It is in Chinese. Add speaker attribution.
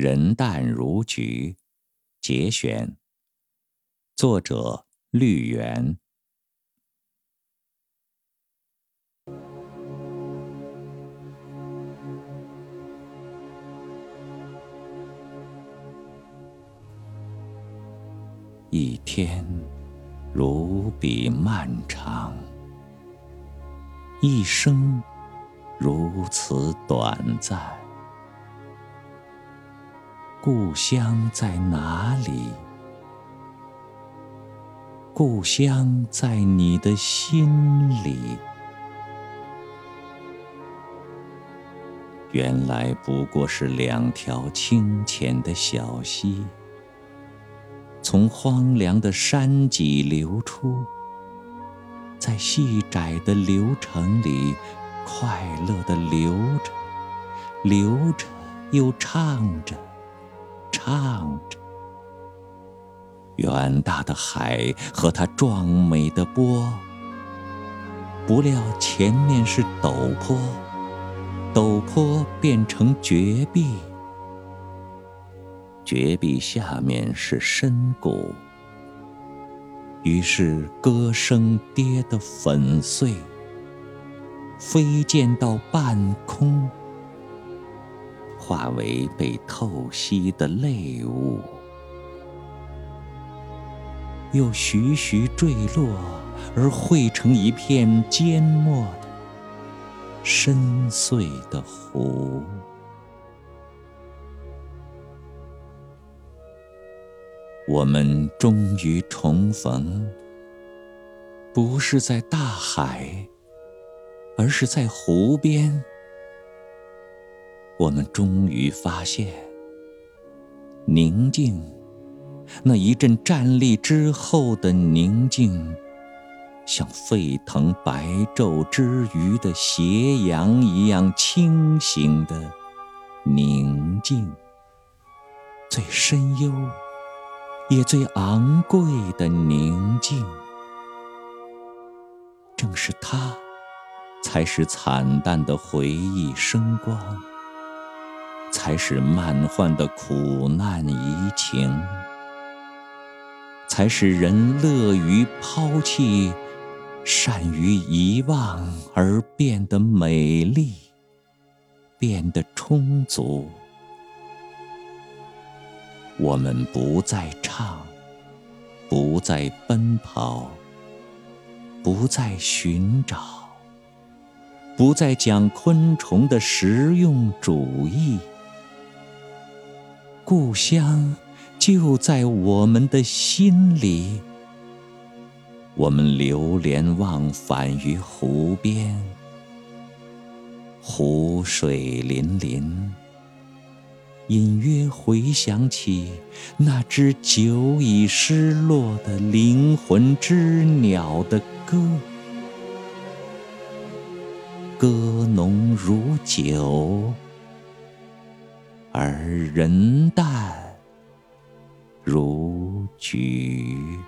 Speaker 1: 人淡如菊，节选。作者：绿园。一天如彼漫长，一生如此短暂。故乡在哪里？故乡在你的心里。原来不过是两条清浅的小溪，从荒凉的山脊流出，在细窄的流程里，快乐的流着，流着又唱着。唱着，远大的海和它壮美的波，不料前面是陡坡，陡坡变成绝壁，绝壁下面是深谷，于是歌声跌得粉碎，飞溅到半空。化为被透析的泪物，又徐徐坠落，而汇成一片缄默的深邃的湖。我们终于重逢，不是在大海，而是在湖边。我们终于发现，宁静，那一阵站立之后的宁静，像沸腾白昼之余的斜阳一样清醒的宁静，最深幽，也最昂贵的宁静，正是它，才使惨淡的回忆生光。才使漫幻的苦难移情，才使人乐于抛弃，善于遗忘，而变得美丽，变得充足。我们不再唱，不再奔跑，不再寻找，不再讲昆虫的实用主义。故乡就在我们的心里，我们流连忘返于湖边，湖水粼粼，隐约回想起那只久已失落的灵魂之鸟的歌，歌浓如酒。而人淡如菊。